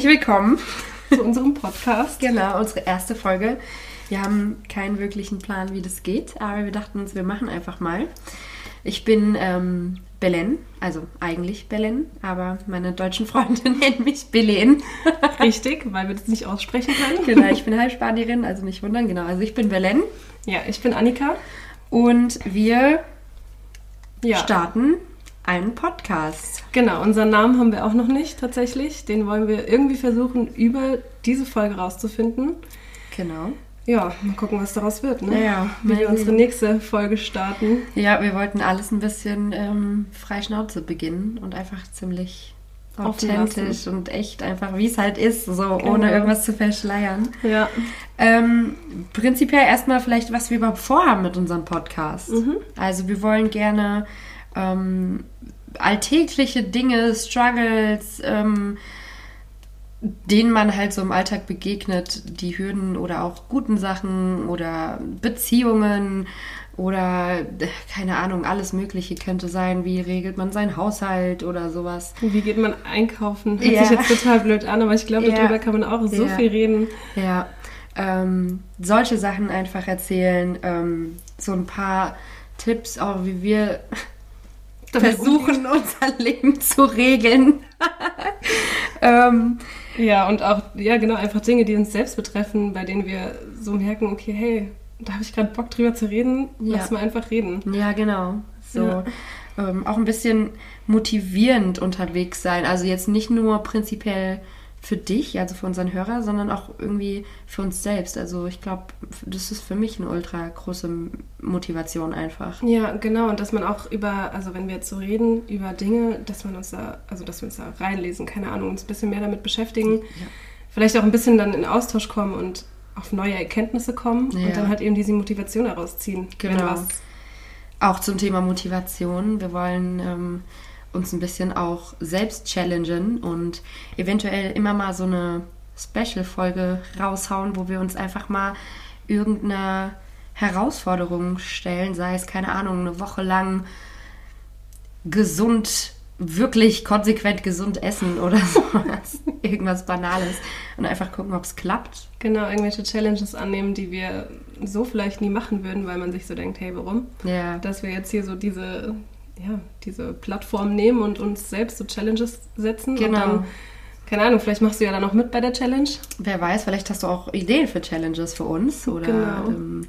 herzlich willkommen zu unserem Podcast. Genau, unsere erste Folge. Wir haben keinen wirklichen Plan, wie das geht, aber wir dachten uns, wir machen einfach mal. Ich bin ähm, Belen, also eigentlich Belen, aber meine deutschen Freunde nennen mich Belen. Richtig, weil wir das nicht aussprechen können. Genau, ich bin Halbspanierin, also nicht wundern. Genau, also ich bin Belen. Ja, ich bin Annika. Und wir ja. starten einen Podcast. Genau, unseren Namen haben wir auch noch nicht tatsächlich. Den wollen wir irgendwie versuchen, über diese Folge rauszufinden. Genau. Ja, mal gucken, was daraus wird, ne? Ja, Wie wir unsere nächste Folge starten. Ja, wir wollten alles ein bisschen ähm, frei Schnauze beginnen und einfach ziemlich authentisch und echt einfach, wie es halt ist, so genau. ohne irgendwas zu verschleiern. Ja. Ähm, prinzipiell erstmal vielleicht, was wir überhaupt vorhaben mit unserem Podcast. Mhm. Also wir wollen gerne ähm, alltägliche Dinge, Struggles, ähm, denen man halt so im Alltag begegnet, die Hürden oder auch guten Sachen oder Beziehungen oder keine Ahnung, alles Mögliche könnte sein. Wie regelt man seinen Haushalt oder sowas? Wie geht man einkaufen? Hört ja. sich jetzt total blöd an, aber ich glaube, ja. darüber kann man auch so ja. viel reden. Ja, ähm, solche Sachen einfach erzählen, ähm, so ein paar Tipps auch, wie wir versuchen, unser Leben zu regeln. ähm, ja, und auch, ja, genau, einfach Dinge, die uns selbst betreffen, bei denen wir so merken, okay, hey, da habe ich gerade Bock drüber zu reden, ja. lass mal einfach reden. Ja, genau. So. Ja. Ähm, auch ein bisschen motivierend unterwegs sein. Also jetzt nicht nur prinzipiell für dich, also für unseren Hörer, sondern auch irgendwie für uns selbst. Also ich glaube, das ist für mich eine ultra große Motivation einfach. Ja, genau. Und dass man auch über, also wenn wir jetzt so reden, über Dinge, dass man uns da, also dass wir uns da reinlesen, keine Ahnung, uns ein bisschen mehr damit beschäftigen. Ja. Vielleicht auch ein bisschen dann in Austausch kommen und auf neue Erkenntnisse kommen ja. und dann halt eben diese Motivation daraus ziehen. Genau. Auch zum Thema Motivation. Wir wollen ähm, uns ein bisschen auch selbst challengen und eventuell immer mal so eine Special-Folge raushauen, wo wir uns einfach mal irgendeine Herausforderung stellen, sei es, keine Ahnung, eine Woche lang gesund, wirklich konsequent gesund essen oder sowas. Irgendwas Banales. Und einfach gucken, ob es klappt. Genau, irgendwelche Challenges annehmen, die wir so vielleicht nie machen würden, weil man sich so denkt, hey, warum? Ja. Dass wir jetzt hier so diese ja, diese Plattform nehmen und uns selbst so Challenges setzen. Genau. Und dann, keine Ahnung, vielleicht machst du ja dann auch mit bei der Challenge. Wer weiß, vielleicht hast du auch Ideen für Challenges für uns. Oder genau. ähm,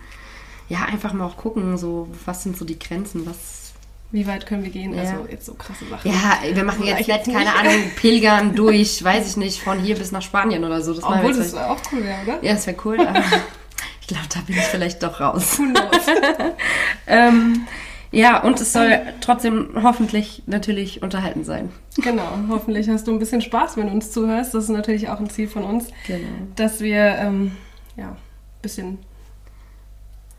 ja, einfach mal auch gucken, so, was sind so die Grenzen, was. Wie weit können wir gehen? Ja. Also jetzt so krasse Sachen. Ja, wir machen jetzt nicht, keine Ahnung, Pilgern durch, weiß ich nicht, von hier bis nach Spanien oder so. Das Obwohl, das wäre auch cool, wäre, oder? Ja, das wäre cool, aber ich glaube, da bin ich vielleicht doch raus. Who knows? ähm, ja, und es soll trotzdem hoffentlich natürlich unterhalten sein. Genau, hoffentlich hast du ein bisschen Spaß, wenn du uns zuhörst. Das ist natürlich auch ein Ziel von uns, genau. dass wir ähm, ja, ein bisschen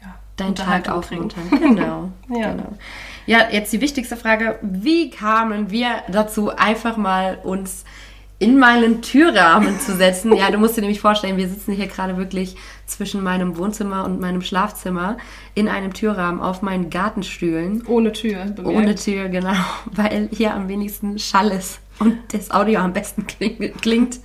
ja, deinen Tag aufmuntern. Genau, ja. genau. Ja, jetzt die wichtigste Frage. Wie kamen wir dazu, einfach mal uns in meinen Türrahmen zu setzen. Ja, du musst dir nämlich vorstellen, wir sitzen hier gerade wirklich zwischen meinem Wohnzimmer und meinem Schlafzimmer in einem Türrahmen auf meinen Gartenstühlen. Ohne Tür. Bemerkt. Ohne Tür, genau. Weil hier am wenigsten Schall ist und das Audio am besten klingt.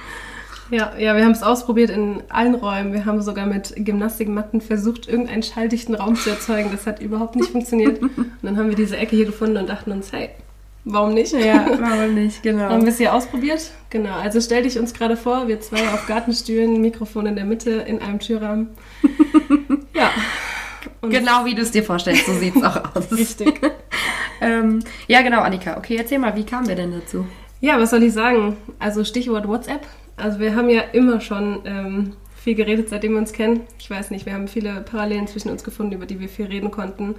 Ja, ja, wir haben es ausprobiert in allen Räumen. Wir haben sogar mit Gymnastikmatten versucht, irgendeinen schalldichten Raum zu erzeugen. Das hat überhaupt nicht funktioniert. Und dann haben wir diese Ecke hier gefunden und dachten uns, hey, Warum nicht? Ja, warum nicht, genau. Haben wir es hier ausprobiert? Genau. Also stell dich uns gerade vor, wir zwei auf Gartenstühlen, Mikrofon in der Mitte, in einem Türrahmen. ja. Und genau wie du es dir vorstellst, so sieht es auch aus. Richtig. ähm, ja, genau, Annika. Okay, erzähl mal, wie kamen wir denn dazu? Ja, was soll ich sagen? Also Stichwort WhatsApp. Also wir haben ja immer schon ähm, viel geredet, seitdem wir uns kennen. Ich weiß nicht, wir haben viele Parallelen zwischen uns gefunden, über die wir viel reden konnten.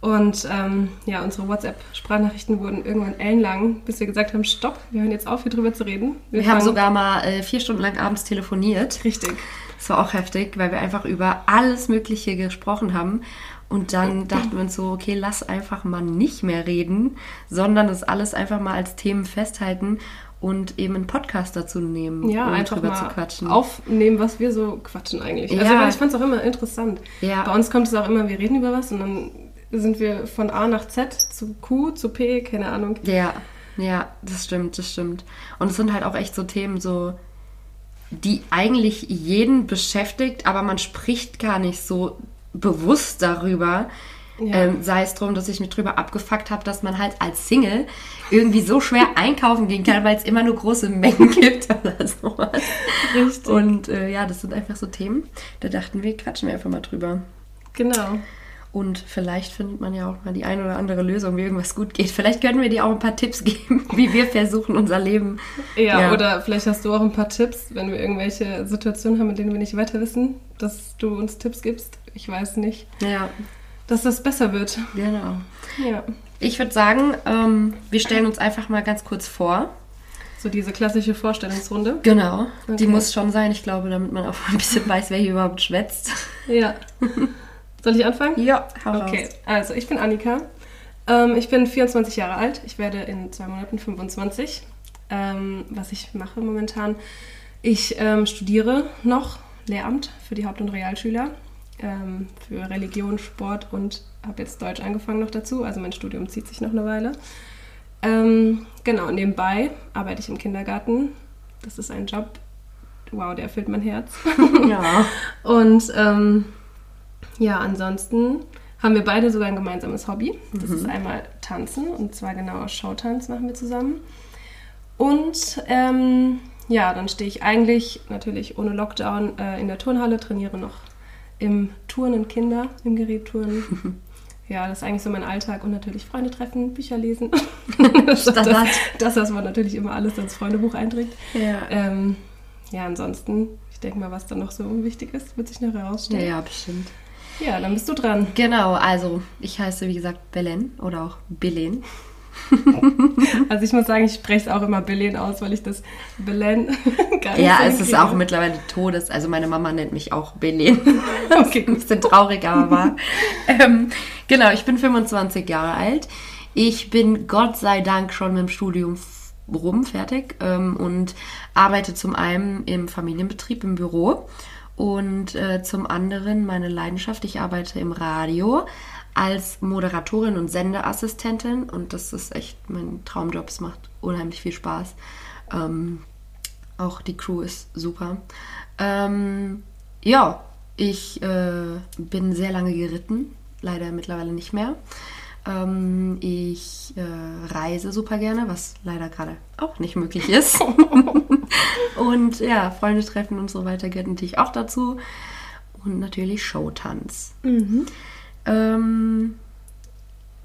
Und ähm, ja, unsere WhatsApp-Sprachnachrichten wurden irgendwann ellenlang, bis wir gesagt haben, stopp, wir hören jetzt auf, hier drüber zu reden. Wir, wir haben sogar mal äh, vier Stunden lang abends telefoniert. Richtig. Das war auch heftig, weil wir einfach über alles Mögliche gesprochen haben. Und dann dachten wir uns so, okay, lass einfach mal nicht mehr reden, sondern das alles einfach mal als Themen festhalten und eben einen Podcast dazu nehmen, ja, um einfach drüber mal zu quatschen. Aufnehmen, was wir so quatschen eigentlich. Also, ja. ich fand es auch immer interessant. Ja. Bei uns kommt es auch immer, wir reden über was und dann sind wir von A nach Z zu Q zu P, keine Ahnung. Ja, ja, das stimmt, das stimmt. Und es sind halt auch echt so Themen, so, die eigentlich jeden beschäftigt, aber man spricht gar nicht so bewusst darüber. Ja. Ähm, sei es darum, dass ich mich drüber abgefuckt habe, dass man halt als Single irgendwie so schwer einkaufen gehen kann, weil es immer nur große Mengen gibt oder sowas. Richtig. Und äh, ja, das sind einfach so Themen. Da dachten wir, quatschen wir einfach mal drüber. Genau. Und vielleicht findet man ja auch mal die eine oder andere Lösung, wie irgendwas gut geht. Vielleicht können wir dir auch ein paar Tipps geben, wie wir versuchen, unser Leben. Ja, Ja. oder vielleicht hast du auch ein paar Tipps, wenn wir irgendwelche Situationen haben, in denen wir nicht weiter wissen, dass du uns Tipps gibst. Ich weiß nicht, Ja, dass das besser wird. genau. Ja. Ich würde sagen, ähm, wir stellen uns einfach mal ganz kurz vor. So diese klassische Vorstellungsrunde. Genau. Die Okay. muss schon sein, ich glaube, damit man auch ein bisschen weiß, wer hier überhaupt schwätzt. Ja. Soll ich anfangen? Ja, hau Okay, raus. also ich bin Annika. Ähm, ich bin 24 Jahre alt. Ich werde in zwei Monaten 25. Ähm, was ich mache momentan, ich ähm, studiere noch Lehramt für die Haupt- und Realschüler, ähm, für Religion, Sport und habe jetzt Deutsch angefangen noch dazu. Also mein Studium zieht sich noch eine Weile. Ähm, genau, nebenbei arbeite ich im Kindergarten. Das ist ein Job, wow, der erfüllt mein Herz. Ja. Und ähm, ja, ansonsten haben wir beide sogar ein gemeinsames Hobby. Das ist einmal Tanzen und zwar genau Showtanz machen wir zusammen. Und ähm, ja, dann stehe ich eigentlich natürlich ohne Lockdown äh, in der Turnhalle, trainiere noch im Turnen Kinder, im Gerätturnen. Ja, das ist eigentlich so mein Alltag und natürlich Freunde treffen, Bücher lesen. das, das, das, was man natürlich immer alles ins Freundebuch einträgt. Ja. Ähm, ja, ansonsten, ich denke mal, was da noch so wichtig ist, wird sich noch ja, herausstellen. ja, bestimmt. Ja, dann bist du dran. Genau, also ich heiße wie gesagt Belen oder auch Belen. Also ich muss sagen, ich spreche es auch immer Belen aus, weil ich das Belen gar nicht Ja, es ist auch mittlerweile Todes. Also meine Mama nennt mich auch Belen. Okay, Ein bisschen traurig, aber wahr. ähm, genau, ich bin 25 Jahre alt. Ich bin Gott sei Dank schon mit dem Studium rum, fertig ähm, und arbeite zum einen im Familienbetrieb im Büro und äh, zum anderen meine Leidenschaft. Ich arbeite im Radio als Moderatorin und Sendeassistentin und das ist echt mein Traumjob. Es macht unheimlich viel Spaß. Ähm, auch die Crew ist super. Ähm, ja, ich äh, bin sehr lange geritten, leider mittlerweile nicht mehr. Ähm, ich äh, reise super gerne, was leider gerade auch nicht möglich ist. und ja, Freunde treffen und so weiter gehört natürlich auch dazu. Und natürlich Showtanz. Ähm,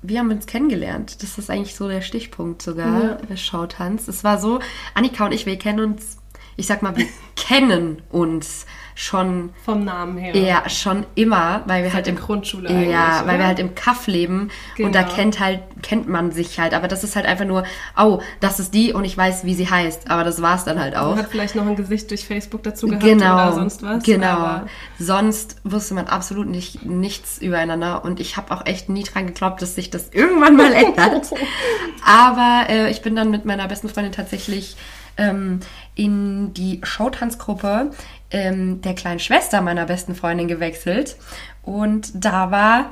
wie haben wir uns kennengelernt? Das ist eigentlich so der Stichpunkt sogar, der Showtanz. Es war so, Annika und ich, wir kennen uns, ich sag mal, wir kennen uns schon Vom Namen her. ja, schon immer, weil wir halt der im Grundschule Ja, weil oder? wir halt im Kaff leben und da Genau. kennt halt kennt man sich halt, aber das ist halt einfach nur, oh, das ist die und ich weiß, wie sie heißt, aber das war's dann halt auch. Man hat vielleicht noch ein Gesicht durch Facebook dazu gehabt Genau, oder sonst was. genau. Sonst wusste man absolut nicht nichts übereinander und ich habe auch echt nie dran geglaubt, dass sich das irgendwann mal ändert. Aber äh, ich bin dann mit meiner besten Freundin tatsächlich ähm, in die Showtanzgruppe ähm, der kleinen Schwester meiner besten Freundin gewechselt und da war,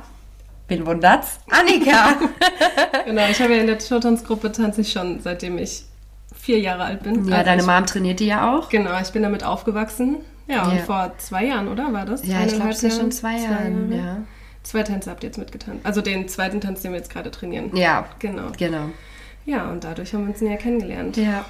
wen wundert's, Annika. Genau, ich habe ja in der Showtanzgruppe tanze ich schon, seitdem ich vier Jahre alt bin. ja, Also deine ich, Mom trainiert die ja auch. Genau, ich bin damit aufgewachsen. Ja, und Ja. vor zwei Jahren, oder? War das? Ja, ich glaube, es ist schon zwei Jahren. Jahre. Ja. Zwei Tänze habt ihr jetzt mitgetanzt. Also den zweiten Tanz, den wir jetzt gerade trainieren. ja, Genau. genau. Ja, und dadurch haben wir uns näher kennengelernt. Ja,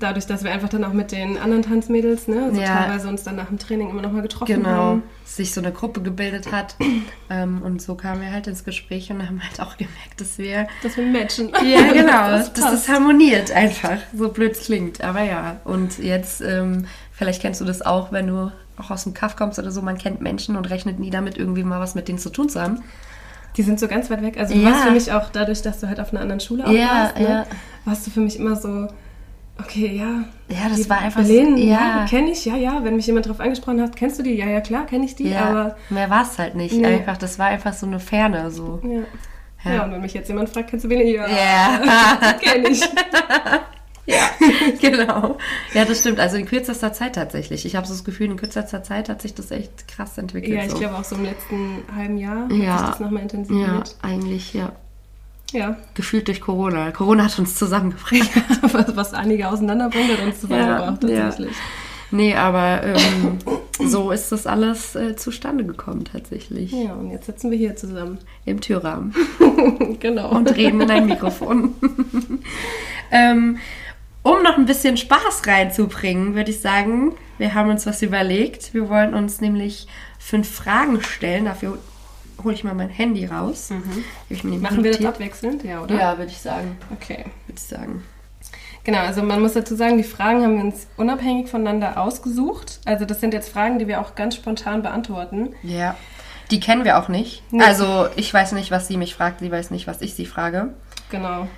Dadurch, dass wir einfach dann auch mit den anderen Tanzmädels, ne, also Ja. teilweise uns dann nach dem Training immer nochmal getroffen Genau, haben. sich so eine Gruppe gebildet hat. ähm, und so kamen wir halt ins Gespräch und haben halt auch gemerkt, dass wir. Dass wir matchen. Ja, genau, das dass das passt. harmoniert einfach. So blöd es klingt. Aber ja, und jetzt, ähm, vielleicht kennst du das auch, wenn du auch aus dem Kaff kommst oder so, man kennt Menschen und rechnet nie damit, irgendwie mal was mit denen zu tun zu haben. Die sind so ganz weit weg. Also du Ja. warst für mich auch dadurch, dass du halt auf einer anderen Schule auch Ja, warst, ne, ja. warst du für mich immer so, okay, ja. Ja, das war einfach so- Berlin, ja, ja. kenne ich, ja, ja. Wenn mich jemand drauf angesprochen hat, kennst du die? Ja, ja, klar, kenne ich die, Ja, aber mehr war es halt nicht. Nee. Einfach, das war einfach so eine Ferne. So. ja. Ja. Und wenn mich jetzt jemand fragt, kennst du Berlin? Ja, Ja. kenne ich. Ja, genau. Ja, das stimmt. Also in kürzester Zeit tatsächlich. Ich habe so das Gefühl, in kürzester Zeit hat sich das echt krass entwickelt. Ja, ich so. glaube auch so im letzten halben Jahr Ja. hat sich das nochmal Ja, intensiviert. eigentlich, ja. Ja. Gefühlt durch Corona. Corona hat uns zusammengebracht. was, was einige auseinanderbringt, hat uns zusammengebracht, Ja, ja. tatsächlich. Nee, aber ähm, so ist das alles äh, zustande gekommen tatsächlich. Ja, und jetzt sitzen wir hier zusammen. Im Türrahmen. genau. Und reden in ein Mikrofon. ähm, um noch ein bisschen Spaß reinzubringen, würde ich sagen, wir haben uns was überlegt. Wir wollen uns nämlich fünf Fragen stellen. Dafür hole ich mal mein Handy raus. Mhm. Machen wir das abwechselnd, ja, oder? Ja, würde ich sagen. Okay. Würde ich sagen. Genau, also man muss dazu sagen, die Fragen haben wir uns unabhängig voneinander ausgesucht. Also das sind jetzt Fragen, die wir auch ganz spontan beantworten. Ja. Die kennen wir auch nicht. Nee. Also ich weiß nicht, was sie mich fragt, sie weiß nicht, was ich sie frage. Genau.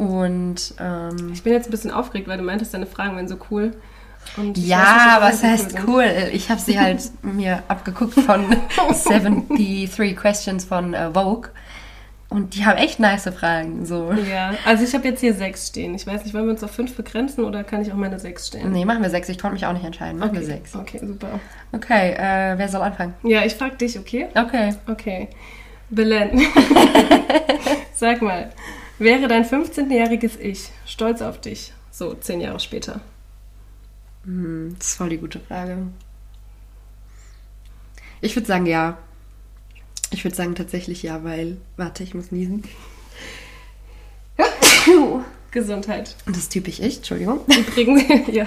Und ähm, Ich bin jetzt ein bisschen aufgeregt, weil du meintest, deine Fragen wären so cool. Weiß ja, ob was heißt sind. cool? Ich habe sie halt mir abgeguckt von 73 Questions von äh, Vogue. Und die haben echt nice Fragen. So. Ja, also ich habe jetzt hier sechs stehen. Ich weiß nicht, wollen wir uns auf fünf begrenzen oder kann ich auch meine sechs stellen? Nee, machen wir sechs. Ich konnte mich auch nicht entscheiden. Machen wir okay. sechs. Okay, super. Okay, äh, wer soll anfangen? Ja, ich frage dich, okay? Okay. Okay. Belen. Sag mal, wäre dein 15-jähriges Ich stolz auf dich? So, zehn Jahre später. Hm, das ist voll die gute Frage. Ich würde sagen ja. Ich würde sagen tatsächlich ja, weil. Warte, ich muss niesen. Gesundheit. Und das ist typisch ich, Entschuldigung. Übrigens, ja,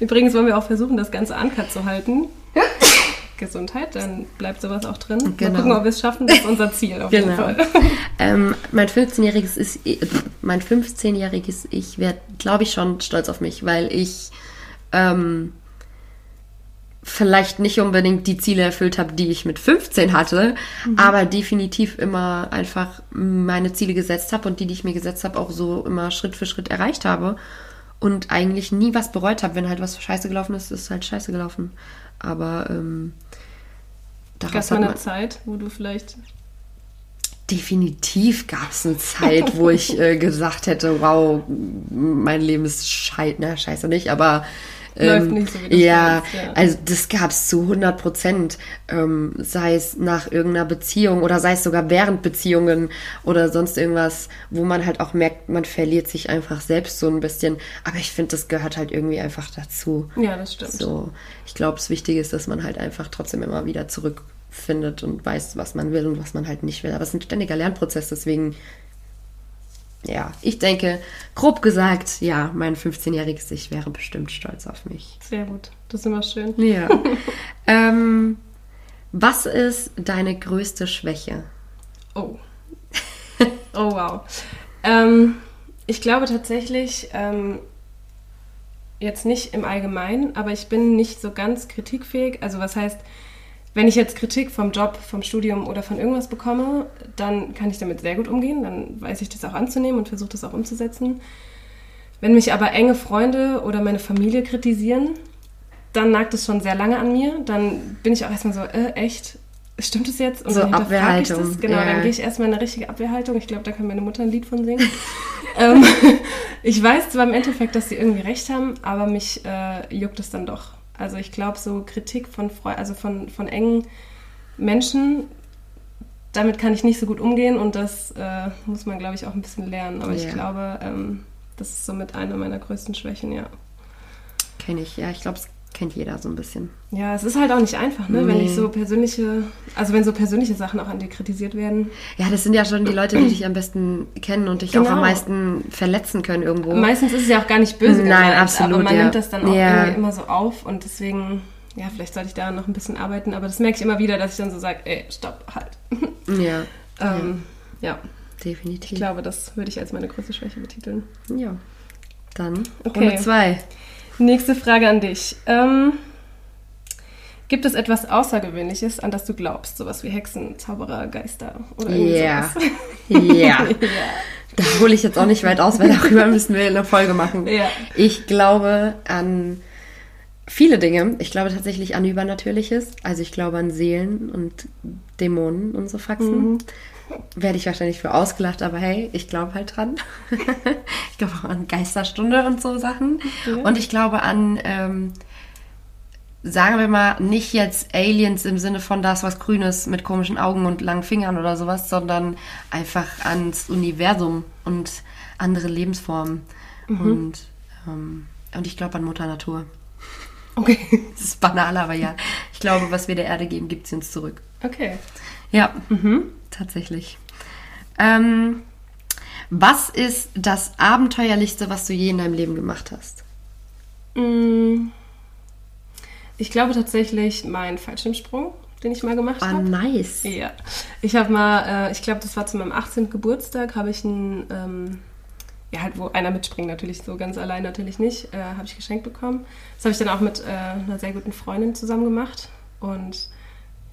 übrigens wollen wir auch versuchen, das Ganze uncut zu halten. Gesundheit, dann bleibt sowas auch drin. Genau. Mal gucken, ob wir es schaffen. Das ist unser Ziel auf jeden Genau. Fall. Ähm, mein 15-jähriges ist, mein 15-jähriges Ich wäre, glaube ich, schon stolz auf mich, weil ich ähm, vielleicht nicht unbedingt die Ziele erfüllt habe, die ich mit 15 hatte, aber definitiv immer einfach meine Ziele gesetzt habe und die, die ich mir gesetzt habe, auch so immer Schritt für Schritt erreicht habe und eigentlich nie was bereut habe. Wenn halt was scheiße gelaufen ist, ist halt scheiße gelaufen. Aber ähm, Gab daraus es mal hat eine Zeit, wo du vielleicht. Definitiv gab es eine Zeit, wo ich äh, gesagt hätte, wow, mein Leben ist scheiße, na scheiße nicht, aber ähm, Läuft nicht so, wie du ja, willst, ja. also das gab es zu 100 Prozent, ähm, sei es nach irgendeiner Beziehung oder sei es sogar während Beziehungen oder sonst irgendwas, wo man halt auch merkt, man verliert sich einfach selbst so ein bisschen. Aber ich finde, das gehört halt irgendwie einfach dazu. Ja, das stimmt. So, ich glaube, das Wichtige ist, dass man halt einfach trotzdem immer wieder zurückfindet und weiß, was man will und was man halt nicht will. Aber es ist ein ständiger Lernprozess, deswegen, ja, ich denke, grob gesagt, ja, mein 15-jähriges Ich wäre bestimmt stolz auf mich. Sehr gut. Das ist immer schön. Ja. ähm, was ist deine größte Schwäche? Oh. Oh, wow. Ähm, ich glaube tatsächlich, ähm, jetzt nicht im Allgemeinen, aber ich bin nicht so ganz kritikfähig. Also was heißt, wenn ich jetzt Kritik vom Job, vom Studium oder von irgendwas bekomme, dann kann ich damit sehr gut umgehen. Dann weiß ich das auch anzunehmen und versuche das auch umzusetzen. Wenn mich aber enge Freunde oder meine Familie kritisieren, dann nagt es schon sehr lange an mir. Dann bin ich auch erstmal so, äh, echt? Stimmt es jetzt? Und So dann hinterfrage ich Abwehrhaltung, das. Genau, ja. dann gehe ich erstmal in eine richtige Abwehrhaltung. Ich glaube, da kann meine Mutter ein Lied von singen. ähm, ich weiß zwar im Endeffekt, dass sie irgendwie recht haben, aber mich äh, juckt es dann doch. Also ich glaube, so Kritik von, Freu also von, von engen Menschen, damit kann ich nicht so gut umgehen und das äh, muss man, glaube ich, auch ein bisschen lernen. Aber ich Ja. glaube, ähm, das ist somit eine meiner größten Schwächen, ja. Kenne ich, ja, ich glaube, es kennt jeder so ein bisschen. Ja, es ist halt auch nicht einfach, ne? Wenn Nee. ich so persönliche, also wenn so persönliche Sachen auch an dir kritisiert werden. Ja, das sind ja schon die Leute, die dich am besten kennen und dich auch Genau. am meisten verletzen können irgendwo. Meistens ist es ja auch gar nicht böse Nein, gemeint, absolut, aber man ja. nimmt das dann auch Ja. irgendwie immer so auf und deswegen, ja, vielleicht sollte ich da noch ein bisschen arbeiten, aber das merke ich immer wieder, dass ich dann so sage, ey, stopp, halt. Ja, ähm, ja, definitiv. ich glaube, das würde ich als meine größte Schwäche betiteln. Ja. Dann Okay. Runde zwei. Nächste Frage an dich. Ähm, gibt es etwas Außergewöhnliches, an das du glaubst? Sowas wie Hexen, Zauberer, Geister oder irgendwie Ja. Ja. Da hole ich jetzt auch nicht weit aus, weil darüber müssen wir eine Folge machen. Ja. Ich glaube an viele Dinge. Ich glaube tatsächlich an Übernatürliches. Also ich glaube an Seelen und Dämonen und so Faxen. Mhm. Werde ich wahrscheinlich für ausgelacht, aber hey, ich glaube halt dran. ich glaube auch an Geisterstunde und so Sachen. Ja. Und ich glaube an, ähm, sagen wir mal, nicht jetzt Aliens im Sinne von das was Grünes mit komischen Augen und langen Fingern oder sowas, sondern einfach ans Universum und andere Lebensformen. Und, ähm, und ich glaube an Mutter Natur. Okay. Das ist banal, aber ja. Ich glaube, was wir der Erde geben, gibt sie uns zurück. Okay. Ja, mhm. Tatsächlich. Ähm, was ist das Abenteuerlichste, was du je in deinem Leben gemacht hast? Mm. Ich glaube tatsächlich mein Fallschirmsprung, den ich mal gemacht Ah, habe. nice. Ja. Ich habe mal, äh, ich glaube, das war zu meinem 18. Geburtstag, habe ich ein, ähm, ja, halt, wo einer mitspringt, natürlich so ganz allein natürlich nicht, äh, habe ich geschenkt bekommen. Das habe ich dann auch mit äh, einer sehr guten Freundin zusammen gemacht. Und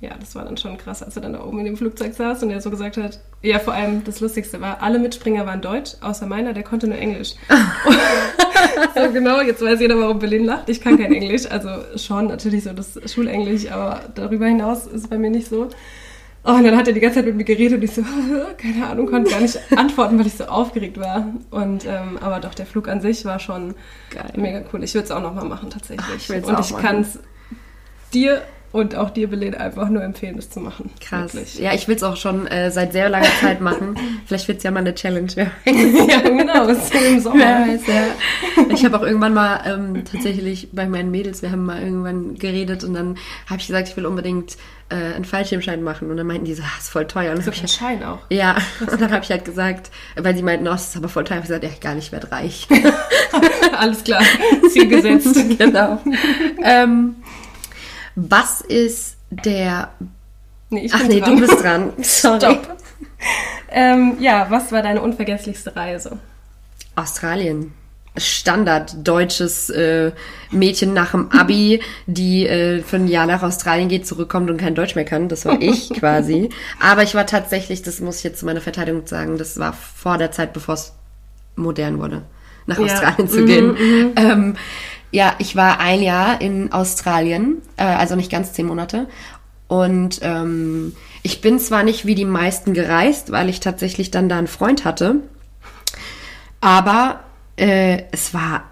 ja, das war dann schon krass, als er dann da oben in dem Flugzeug saß und er so gesagt hat, ja, vor allem das Lustigste war, alle Mitspringer waren Deutsch, außer meiner, der konnte nur Englisch. so genau, jetzt weiß jeder, warum Berlin lacht. Ich kann kein Englisch, also schon natürlich so das Schulenglisch, aber darüber hinaus ist es bei mir nicht so. Oh, und dann hat er die ganze Zeit mit mir geredet und ich so, keine Ahnung, konnte gar nicht antworten, weil ich so aufgeregt war. Und ähm, aber doch, der Flug an sich war schon Geil. mega cool. Ich würde es auch nochmal machen tatsächlich. Ach, ich und ich kann es dir und auch dir, Belen, einfach nur empfehlen, das zu machen. Krass. Wirklich. Ja, ich will es auch schon äh, seit sehr langer Zeit machen. Vielleicht wird es ja mal eine Challenge. Ja, genau, das ist im Sommer. Wer weiß, ja. Ich habe auch irgendwann mal ähm, tatsächlich bei meinen Mädels, wir haben mal irgendwann geredet und dann habe ich gesagt, ich will unbedingt äh, einen Fallschirmschein machen. Und dann meinten die so, ah, ist voll teuer. Und So ein Schein auch. Ja, und dann habe ich halt gesagt, weil sie meinten, oh, das ist aber voll teuer. Ich habe gesagt, ja, egal, ich werde reich. Alles klar, Ziel gesetzt. genau. ähm, was ist der... Nee, ich Ach nee, dran. du bist dran. Sorry. Stopp. Ähm, ja, was war deine unvergesslichste Reise? Australien. Standard deutsches äh, Mädchen nach dem Abi, die äh, für ein Jahr nach Australien geht, zurückkommt und kein Deutsch mehr kann. Das war ich quasi. Aber ich war tatsächlich, das muss ich jetzt zu meiner Verteidigung sagen, das war vor der Zeit, bevor es modern wurde, nach Ja. Australien zu Mhm, gehen. Ähm, ja, ich war ein Jahr in Australien, äh, also nicht ganz zehn Monate. Und ähm, ich bin zwar nicht wie die meisten gereist, weil ich tatsächlich dann da einen Freund hatte. Aber äh, es war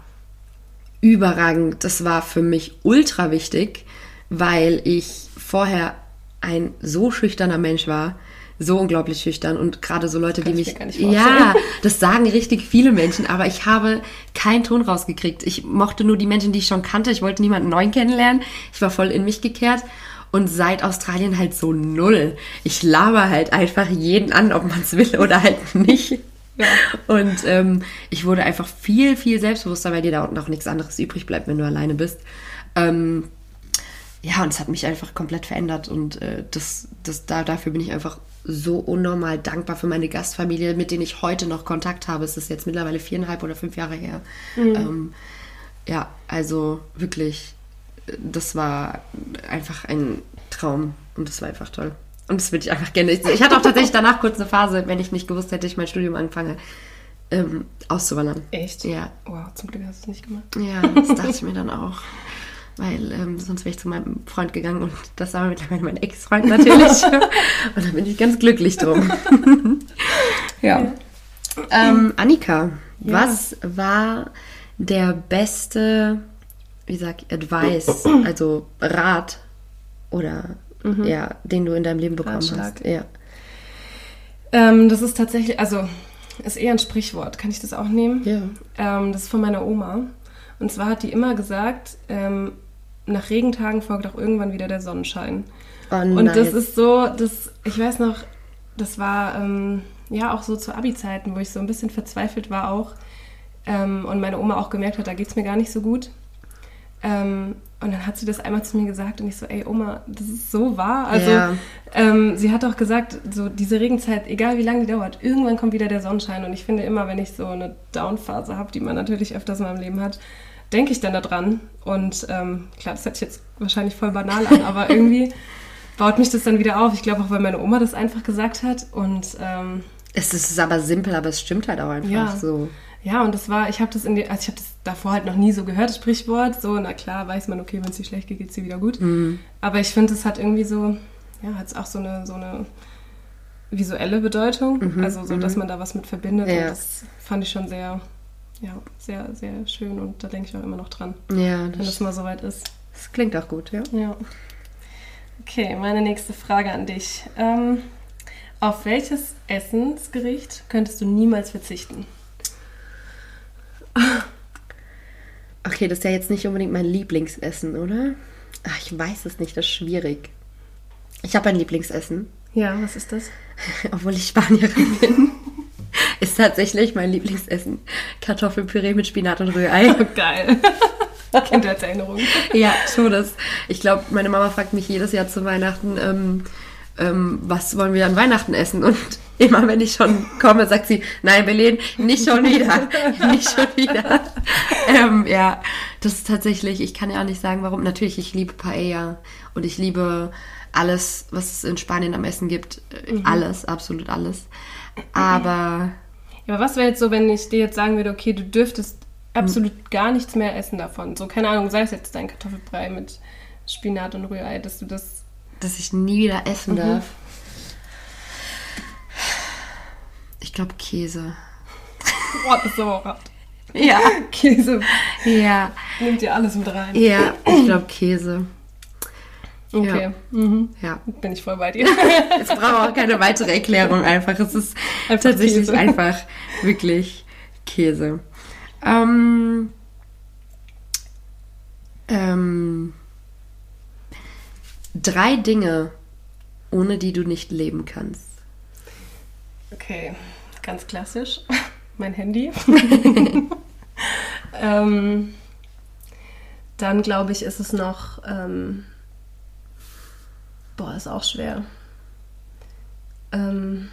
überragend. Das war für mich ultra wichtig, weil ich vorher ein so schüchterner Mensch war. So unglaublich schüchtern und gerade so Leute, Kann die ich mich. ja, das sagen richtig viele Menschen, aber ich habe keinen Ton rausgekriegt. Ich mochte nur die Menschen, die ich schon kannte. Ich wollte niemanden neuen kennenlernen. Ich war voll in mich gekehrt. Und seit Australien halt so null. Ich laber halt einfach jeden an, ob man es will oder halt nicht. Ja. Und ähm, ich wurde einfach viel, viel selbstbewusster, weil dir da unten auch nichts anderes übrig bleibt, wenn du alleine bist. Ähm, ja, und es hat mich einfach komplett verändert. Und äh, das, das, da, dafür bin ich einfach so unnormal dankbar für meine Gastfamilie, mit denen ich heute noch Kontakt habe. Es ist jetzt mittlerweile viereinhalb oder fünf Jahre her. Ähm, ja, also wirklich, das war einfach ein Traum. Und das war einfach toll. Und das würde ich einfach gerne. Ich, ich hatte auch tatsächlich danach kurz eine Phase, wenn ich nicht gewusst hätte, ich mein Studium anfange, ähm, auszuwandern. Echt? Ja, Wow, zum Glück hast du es nicht gemacht. ja, das dachte ich mir dann auch. Weil ähm, sonst wäre ich zu meinem Freund gegangen und das war mittlerweile mein Ex-Freund natürlich. und da bin ich ganz glücklich drum. ja. Ähm, Annika, Ja. was war der beste, wie sag ich, Advice, also Rat oder ja, den du in deinem Leben bekommen Ratschlag. hast? Ja. Ähm, das ist tatsächlich, also ist eher ein Sprichwort. Kann ich das auch nehmen? Ja. Ähm, das ist von meiner Oma. Und zwar hat die immer gesagt, ähm, nach Regentagen folgt auch irgendwann wieder der Sonnenschein. Oh, Und nice. das ist so, das, ich weiß noch, das war ähm, ja auch so zu Abi-Zeiten, wo ich so ein bisschen verzweifelt war auch. Ähm, und meine Oma auch gemerkt hat, da geht es mir gar nicht so gut. Ähm, und dann hat sie das einmal zu mir gesagt und ich so, ey Oma, das ist so wahr. Also Ja. ähm, sie hat auch gesagt, so diese Regenzeit, egal wie lange die dauert, irgendwann kommt wieder der Sonnenschein. Und ich finde immer, wenn ich so eine Down-Phase habe, die man natürlich öfters in meinem Leben hat, denke ich dann daran. Und ähm, klar, das hört sich jetzt wahrscheinlich voll banal an, aber irgendwie baut mich das dann wieder auf. Ich glaube auch, weil meine Oma das einfach gesagt hat. Und ähm, Es ist aber simpel, aber es stimmt halt auch einfach Ja. so. ja, und das war, ich habe das in die, also ich habe das davor halt noch nie so gehört, das Sprichwort. So, na klar, weiß man, okay, wenn es dir schlecht geht, geht es dir wieder gut. Aber ich finde, es hat irgendwie so, ja, hat es auch so eine, so eine visuelle Bedeutung. also so, dass man da was mit verbindet. Ja. Und das fand ich schon sehr, ja, sehr, sehr schön. Und da denke ich auch immer noch dran, Ja, wenn das, das mal soweit ist. das klingt auch gut, ja. Ja. Okay, meine nächste Frage an dich. Ähm, auf welches Essensgericht könntest du niemals verzichten? Okay, okay, das ist ja jetzt nicht unbedingt mein Lieblingsessen, oder? Ach, ich weiß es nicht, das ist schwierig. Ich habe ein Lieblingsessen. Ja, was ist das? Obwohl ich Spanierin bin. Ist tatsächlich mein Lieblingsessen. Kartoffelpüree mit Spinat und Rührei. Oh, geil. Kindheitserinnerung. ja, schon das. Ich glaube, meine Mama fragt mich jedes Jahr zu Weihnachten, ähm, ähm, was wollen wir an Weihnachten essen? Und immer wenn ich schon komme, sagt sie, nein, Belen, nicht schon wieder. nicht schon wieder. ähm, ja, das ist tatsächlich, ich kann ja auch nicht sagen, warum. Natürlich, ich liebe Paella und ich liebe alles, was es in Spanien am Essen gibt. Mhm. Alles, absolut alles. Aber. Ja, aber was wäre jetzt so, wenn ich dir jetzt sagen würde, okay, du dürftest absolut gar nichts mehr essen davon? So, keine Ahnung, sei es jetzt dein Kartoffelbrei mit Spinat und Rührei, dass du das. Dass ich nie wieder essen mhm. darf. Ich glaube Käse. Boah, das ist aber auch hart. Ja. Käse. Ja. Nimmt dir alles mit rein. Ja, ich glaube Käse. Okay. Ja. Mhm. ja. Bin ich voll bei dir. Es braucht auch keine weitere Erklärung einfach. Es ist einfach tatsächlich Käse. einfach wirklich Käse. Ähm, ähm, drei Dinge, ohne die du nicht leben kannst. Okay, ganz klassisch. Mein Handy. ähm, dann glaube ich, ist es noch ähm, Boah, ist auch schwer. Ähm,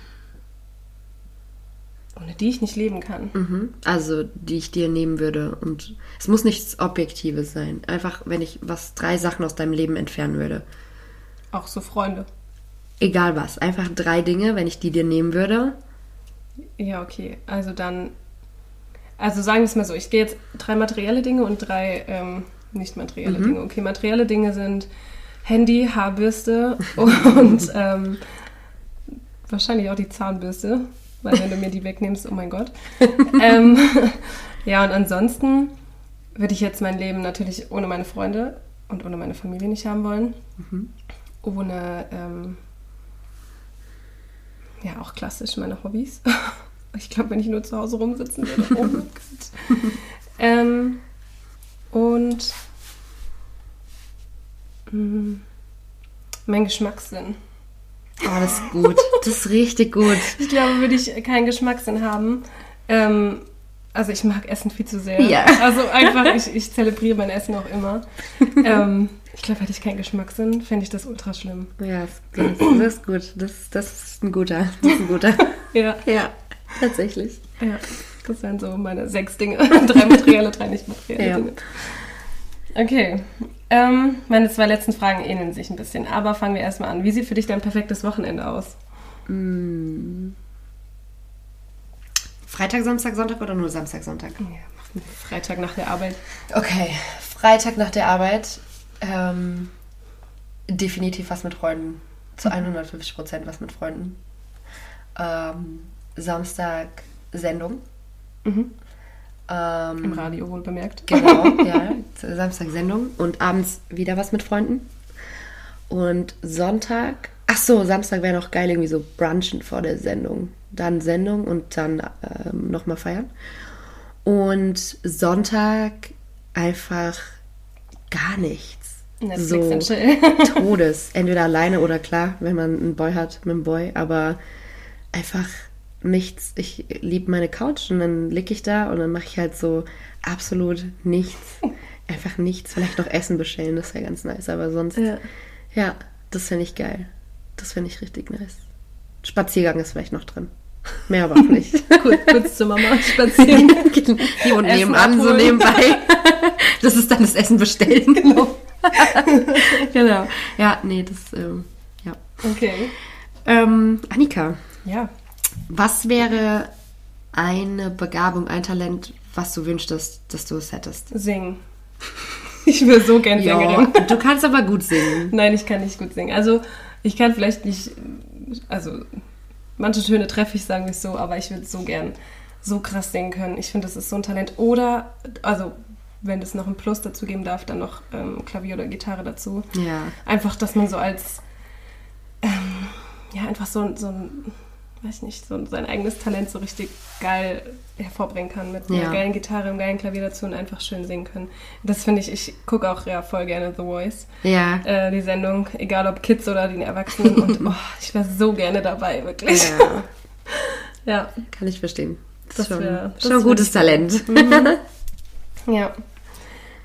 ohne die ich nicht leben kann. Mhm. Also, die ich dir nehmen würde. Und es muss nichts Objektives sein. Einfach, wenn ich was, drei Sachen aus deinem Leben entfernen würde. Auch so Freunde. Egal was. Einfach drei Dinge, wenn ich die dir nehmen würde. Ja, okay. Also dann. Also sagen wir es mal so, ich gehe jetzt drei materielle Dinge und drei ähm, nicht materielle mhm. Dinge. Okay, materielle Dinge sind Handy, Haarbürste und ähm, wahrscheinlich auch die Zahnbürste, weil wenn du mir die wegnimmst, oh mein Gott. ähm, ja, und ansonsten würde ich jetzt mein Leben natürlich ohne meine Freunde und ohne meine Familie nicht haben wollen. Mhm. Ohne, ähm, ja, auch klassisch meine Hobbys. Ich glaube, wenn ich nur zu Hause rumsitzen würde, oh mein Gott. ähm, und Mhm. Mein Geschmackssinn. Oh, das ist gut. Das ist richtig gut. Ich glaube, würde ich keinen Geschmackssinn haben. Ähm, also ich mag Essen viel zu sehr. Ja. Also einfach, ich, ich zelebriere mein Essen auch immer. ähm, ich glaube, hätte ich keinen Geschmackssinn, fände ich das ultra schlimm. Ja, das, das ist gut. Das, das ist ein guter. Das ist ein guter. ja. Ja, tatsächlich. Ja, das wären so meine sechs Dinge. drei materielle, drei nicht materielle ja. Dinge. Okay, ähm, meine zwei letzten Fragen ähneln sich ein bisschen, aber fangen wir erstmal an. Wie sieht für dich dein perfektes Wochenende aus? Mm. Freitag, Samstag, Sonntag oder nur Samstag, Sonntag? Ja, Freitag nach der Arbeit. Okay, Freitag nach der Arbeit. Ähm, definitiv was mit Freunden. Zu 150 mhm. Prozent was mit Freunden. Ähm, Samstag Sendung. Mhm. Ähm, Im Radio wohl bemerkt. Genau, ja. Samstag Sendung und abends wieder was mit Freunden. Und Sonntag, ach so, Samstag wäre noch geil, irgendwie so brunchen vor der Sendung. Dann Sendung und dann ähm, nochmal feiern. Und Sonntag einfach gar nichts. Netflix so Todes. Entweder alleine oder klar, wenn man einen Boy hat mit einem Boy, aber einfach nichts. Ich liebe meine Couch und dann liege ich da und dann mache ich halt so absolut nichts. Einfach nichts. Vielleicht noch Essen bestellen, das wäre ganz nice. Aber sonst, ja, ja das fände ich geil. Das finde ich richtig nice. Spaziergang ist vielleicht noch drin. Mehr aber auch nicht. Cool, kurz zur Mama spazieren. Die und nebenan, so nebenbei. Das ist dann das Essen bestellen. Genau. genau. Ja, nee, das, ähm, ja. Okay. Ähm, Annika. Ja. Was wäre eine Begabung, ein Talent, was du wünschtest, dass du es hättest? Singen. Ich will so gern Sängerin. Du kannst aber gut singen. Nein, ich kann nicht gut singen. Also ich kann vielleicht nicht, also manche Töne treffe ich, sagen wir es so, aber ich würde so gern so krass singen können. Ich finde, das ist so ein Talent. Oder, also wenn es noch ein Plus dazu geben darf, dann noch ähm, Klavier oder Gitarre dazu. Ja. Einfach, dass man so als, ähm, ja, einfach so, so ein weiß ich nicht, so sein eigenes Talent so richtig geil hervorbringen kann mit einer Ja. geilen Gitarre, einem geilen Klavier dazu und einfach schön singen können. Das finde ich, ich gucke auch ja voll gerne The Voice, Ja. äh, die Sendung, egal ob Kids oder die Erwachsenen und oh, ich wäre so gerne dabei, wirklich. ja. Ja, Kann ich verstehen. Das, Das ist schon, ein gutes. Talent. ja.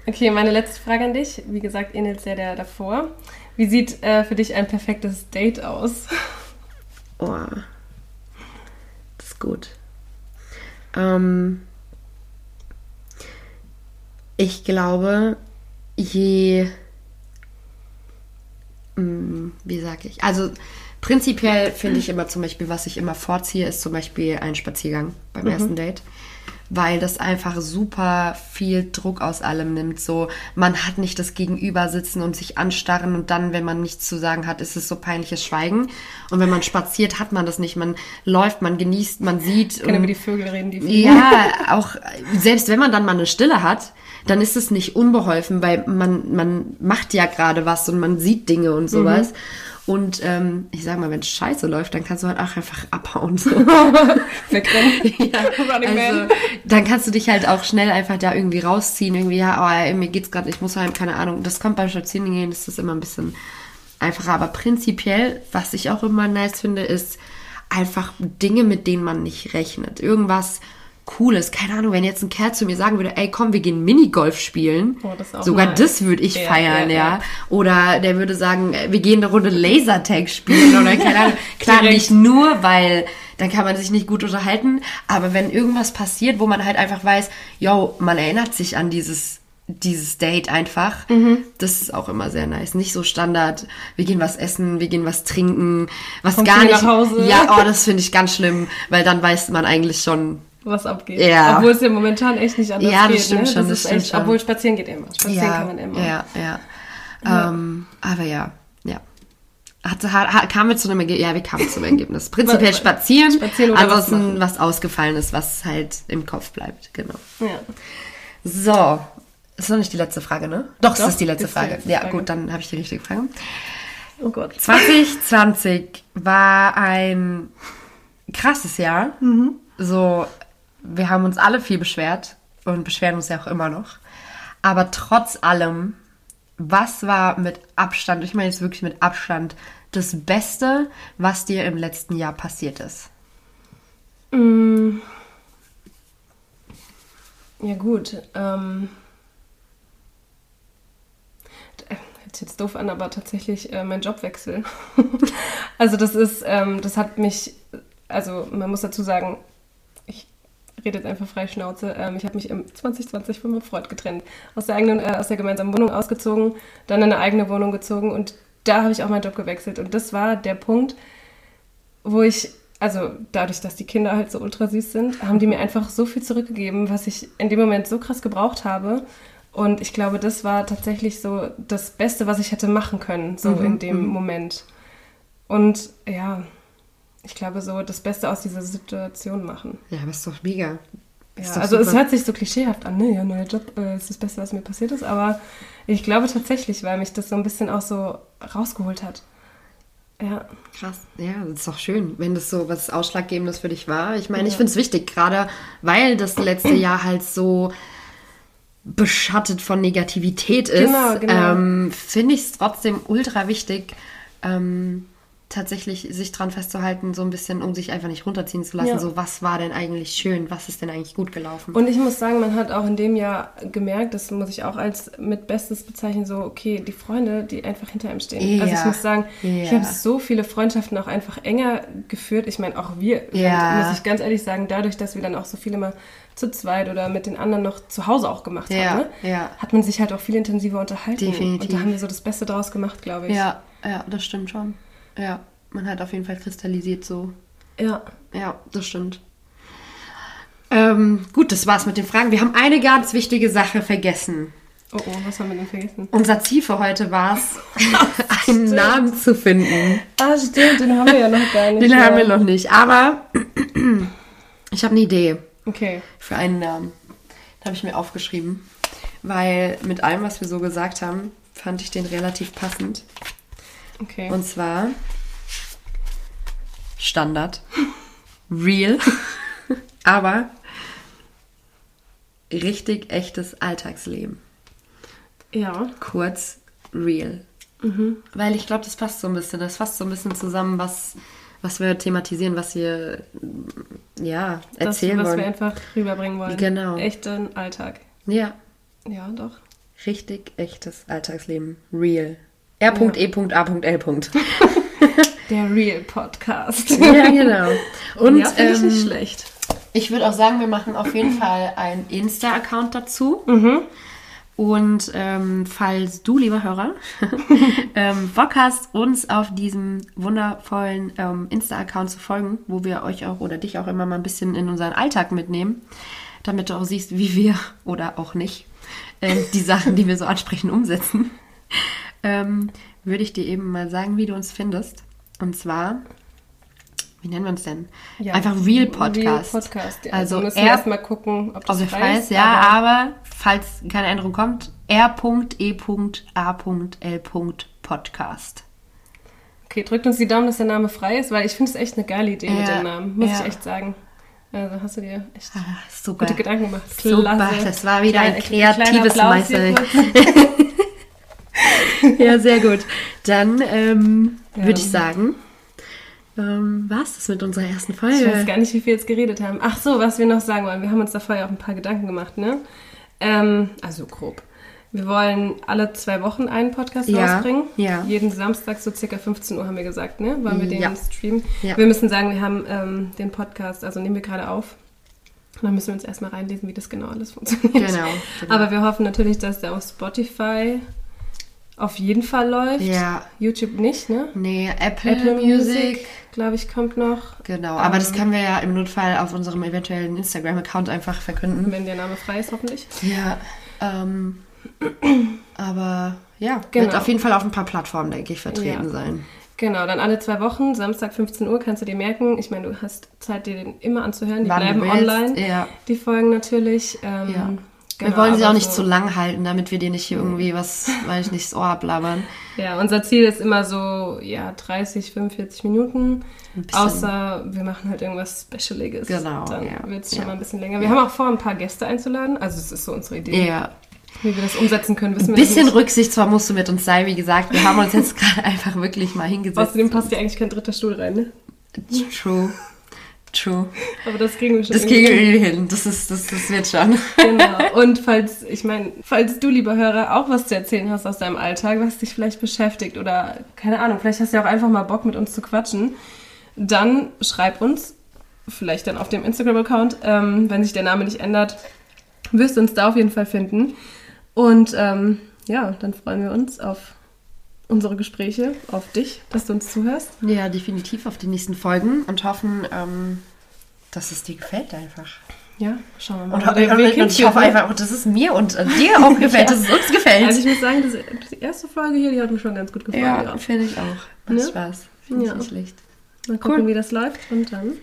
Okay, meine letzte Frage an dich. Wie gesagt, ähnelt sehr der davor. Wie sieht äh, für dich ein perfektes Date aus? Oh, gut. Ähm, ich glaube, je. Mm, Wie sage ich? Also, prinzipiell finde ich immer zum Beispiel, was ich immer vorziehe, ist zum Beispiel ein Spaziergang beim ersten Date. Weil das einfach super viel Druck aus allem nimmt. So, man hat nicht das Gegenüber sitzen und sich anstarren und dann, wenn man nichts zu sagen hat, ist es so peinliches Schweigen. Und wenn man spaziert, hat man das nicht. Man läuft, man genießt, man sieht. Ich kann und- über die Vögel reden, die fliegen. ja, auch selbst wenn man dann mal eine Stille hat, dann ist es nicht unbeholfen, weil man, man macht ja gerade was und man sieht Dinge und sowas. Und ähm, ich sag mal, wenn es scheiße läuft, dann kannst du halt auch einfach abhauen. So. Ja, also, dann kannst du dich halt auch schnell einfach da irgendwie rausziehen. Irgendwie, ja, oh, mir geht's gerade, ich muss heim, keine Ahnung. Das kommt beim Spazierengehen, ist das immer ein bisschen einfacher. Aber prinzipiell, was ich auch immer nice finde, ist einfach Dinge, mit denen man nicht rechnet. Irgendwas Cooles. Keine Ahnung, wenn jetzt ein Kerl zu mir sagen würde, ey, komm, wir gehen Minigolf spielen. Oh, das auch Sogar nice. das würde ich Ja, feiern, ja, ja. Oder der würde sagen, äh, wir gehen eine Runde Lasertag spielen oder keine Ahnung. Klar, Direkt. nicht nur, weil dann kann man sich nicht gut unterhalten, aber wenn irgendwas passiert, wo man halt einfach weiß, yo, man erinnert sich an dieses dieses Date einfach, Mhm. das ist auch immer sehr nice. Nicht so Standard, wir gehen was essen, wir gehen was trinken, was Kommst gar nicht. Ja, oh, das finde ich ganz schlimm, weil dann weiß man eigentlich schon, Was abgeht. Ja. Obwohl es ja momentan echt nicht anders Ja, das geht. stimmt ne? schon, Das das ist stimmt echt, schon. Obwohl spazieren geht immer. Spazieren ja, kann man immer. ja, ja. Ähm, aber ja, ja. Hat, hat, kamen wir zu einem Ergebnis? Ja, wir kamen zum Ergebnis. Prinzipiell Was- spazieren, spazieren oder was ansonsten machen. was, ausgefallen ist, was halt im Kopf bleibt. Genau. ja. So. Ist noch nicht die letzte Frage, ne? Doch, das Doch, ist die letzte ist die Frage. letzte ja, Frage. gut, dann habe ich die richtige Frage. Oh Gott. 2020 war ein krasses Jahr. So, wir haben uns alle viel beschwert und beschweren uns ja auch immer noch. Aber trotz allem, was war mit Abstand, ich meine jetzt wirklich mit Abstand, das Beste, was dir im letzten Jahr passiert ist? Mm. Ja gut. Ähm, äh, hört jetzt doof an, aber tatsächlich äh, mein Jobwechsel. also das ist, ähm, das hat mich, also man muss dazu sagen, rede jetzt einfach frei Schnauze. Ähm, ich habe mich im 2020 von meinem Freund getrennt, aus der eigenen, äh, aus der gemeinsamen Wohnung ausgezogen, dann in eine eigene Wohnung gezogen und da habe ich auch meinen Job gewechselt und das war der Punkt, wo ich, also dadurch, dass die Kinder halt so ultra süß sind, haben die mir einfach so viel zurückgegeben, was ich in dem Moment so krass gebraucht habe. Und ich glaube, das war tatsächlich so das Beste, was ich hätte machen können, so in dem Moment. Und ja, ich glaube, so das Beste aus dieser Situation machen. Ja, aber ist doch mega. Ja, Ist doch also es super. hört sich so klischeehaft an, ne? Ja, neuer Job äh, ist das Beste, was mir passiert ist, aber ich glaube tatsächlich, weil mich das so ein bisschen auch so rausgeholt hat. Ja. Krass. Ja, das ist doch schön, wenn das so was Ausschlaggebendes für dich war. Ich meine, ich finde es wichtig, gerade weil das letzte Jahr halt so beschattet von Negativität ist, Genau, genau. ähm, finde ich es trotzdem ultra wichtig, ähm, tatsächlich sich dran festzuhalten, so ein bisschen, um sich einfach nicht runterziehen zu lassen. Ja. So, was war denn eigentlich schön? Was ist denn eigentlich gut gelaufen? Und ich muss sagen, man hat auch in dem Jahr gemerkt, das muss ich auch als mit Bestes bezeichnen, so, okay, die Freunde, die einfach hinter einem stehen. Also ich Ja. muss sagen, ich Ja. habe so viele Freundschaften auch einfach enger geführt. Ich meine, auch wir, Ja. muss ich ganz ehrlich sagen, dadurch, dass wir dann auch so viele mal zu zweit oder mit den anderen noch zu Hause auch gemacht Ja, haben, ne? ja. hat man sich halt auch viel intensiver unterhalten. Definitiv. Und da haben wir so das Beste draus gemacht, glaube ich. Ja, ja, das stimmt schon. Ja, man hat auf jeden Fall kristallisiert so. Ja. Ja, das stimmt. Ähm, gut, das war's mit den Fragen. Wir haben eine ganz wichtige Sache vergessen. Oh oh, was haben wir denn vergessen? Unser Ziel für heute war es, einen Namen zu finden. Ah, stimmt, den haben wir ja noch gar nicht. Den ja. haben wir noch nicht. Aber ich habe eine Idee Okay. für einen Namen. Den habe ich mir aufgeschrieben. Weil mit allem, was wir so gesagt haben, fand ich den relativ passend. Okay. Und zwar Standard. real, aber richtig echtes Alltagsleben. Ja. Kurz real. Weil ich glaube, das passt so ein bisschen. Das fasst so ein bisschen zusammen, was, was wir thematisieren, was wir ja, Das, erzählen was wir wollen. einfach rüberbringen wollen. Genau. Echten Alltag. Ja, Ja, doch. richtig echtes Alltagsleben. Real. R.E.A.L. Der Real Podcast. Ja, genau. Und ja, finde ich ähm, nicht schlecht. Ich würde auch sagen, wir machen auf jeden Fall einen Insta-Account dazu. Und ähm, falls du, lieber Hörer, ähm, Bock hast, uns auf diesem wundervollen ähm, Insta-Account zu folgen, wo wir euch auch oder dich auch immer mal ein bisschen in unseren Alltag mitnehmen, damit du auch siehst, wie wir oder auch nicht ähm, die Sachen, die wir so ansprechen, umsetzen, ähm, würde ich dir eben mal sagen, wie du uns findest. Und zwar, wie nennen wir uns denn? Ja, Einfach Real Podcast. Real Podcast. Ja. Also Also müssen wir erstmal gucken, ob das Also frei ist. ja, aber falls keine Änderung kommt, R.E.A.L. Podcast. Okay, drückt uns die Daumen, dass der Name frei ist, weil ich finde es echt eine geile Idee mit Ja, dem Namen. Muss ich echt sagen. Also hast du dir echt Ah, super. gute Gedanken gemacht. Super, das war wieder ein Kleiner- kreatives kleiner Applaus hier Meister. kurz. ja, sehr gut. Dann ähm, Ja. würde ich sagen, ähm, war es das mit unserer ersten Ich weiß Folge. gar nicht, wie wir jetzt geredet haben. Ach so, was wir noch sagen wollen. Wir haben uns da vorher auch ein paar Gedanken gemacht, ne? Ähm, also grob. Wir wollen alle zwei Wochen einen Podcast Ja, rausbringen. ja. Jeden Samstag, so circa 15 Uhr haben wir gesagt, ne? Wollen wir den Ja. streamen? Ja. Wir müssen sagen, wir haben ähm, den Podcast, also nehmen wir gerade auf. Und dann müssen wir uns erstmal reinlesen, wie das genau alles funktioniert. Genau, genau. Aber wir hoffen natürlich, dass der auf Spotify auf jeden Fall läuft. Ja. YouTube nicht, ne? Nee, Apple, Apple Music. Music, glaube ich, kommt noch. Genau, aber das Ähm, können wir ja im Notfall auf unserem eventuellen Instagram-Account einfach verkünden. Wenn der Name frei ist, hoffentlich. Ja, ähm, aber ja, wird Genau. auf jeden Fall auf ein paar Plattformen, denke ich, vertreten Ja. sein. Genau, dann alle zwei Wochen, Samstag 15 Uhr, kannst du dir merken. Ich meine, du hast Zeit, dir den immer anzuhören. Die Wann bleiben online, Ja. die Folgen natürlich. Ähm, Ja. Genau, wir wollen sie aber auch nicht so- zu lang halten, damit wir dir nicht hier irgendwie was, weiß ich nicht, das Ohr ablabern. Ja, unser Ziel ist immer so, ja, 30, 45 Minuten. Ein. Außer wir machen halt irgendwas Specialiges. Genau, Dann ja. wird es schon Ja. mal ein bisschen länger. Wir haben auch vor, ein paar Gäste einzuladen. Also es ist so unsere Idee. Ja. Wie wir das umsetzen können, wissen Ein wir bisschen nicht. Rücksicht musst du mit uns sein, wie gesagt. Wir haben uns jetzt gerade einfach wirklich mal hingesetzt. Außerdem passt ja eigentlich kein dritter Stuhl rein, ne? True. True. Aber das kriegen wir schon Das irgendwie kriegen wir hin. Das, ist, das, das wird schon. Genau. Und falls, ich meine, falls du, lieber Hörer, auch was zu erzählen hast aus deinem Alltag, was dich vielleicht beschäftigt oder keine Ahnung, vielleicht hast du ja auch einfach mal Bock mit uns zu quatschen, dann schreib uns, vielleicht dann auf dem Instagram-Account, ähm, wenn sich der Name nicht ändert, wirst du uns da auf jeden Fall finden. Und ähm, ja, dann freuen wir uns auf unsere Gespräche, auf dich, dass du uns zuhörst. Ja, definitiv auf die nächsten Folgen und hoffen, ähm, dass es dir gefällt einfach. Ja, schauen wir mal. Und, und, Weg und ich hoffe ne? einfach, auch, dass es mir und äh, dir auch gefällt, dass es uns gefällt. Also ich muss sagen, das, die erste Folge hier, die hat mir schon ganz gut gefallen. ja, ja. finde ich auch. Macht Ne? Spaß. Finde Ja. ich nicht schlecht. Mal gucken, Cool. wie das läuft und dann.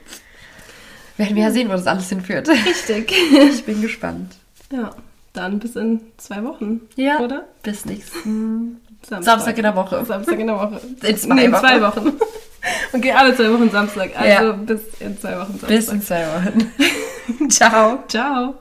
Werden wir ja sehen, wo das alles hinführt. Richtig. Ich bin gespannt. Ja, dann bis in zwei Wochen. Ja. Oder? Bis nächsten Samstag. Samstag in der Woche. Samstag in der Woche. In zwei nee, in Wochen. zwei Wochen. Okay, alle zwei Wochen Samstag. Also Ja. bis in zwei Wochen Samstag. Bis in zwei Wochen. Ciao. Ciao.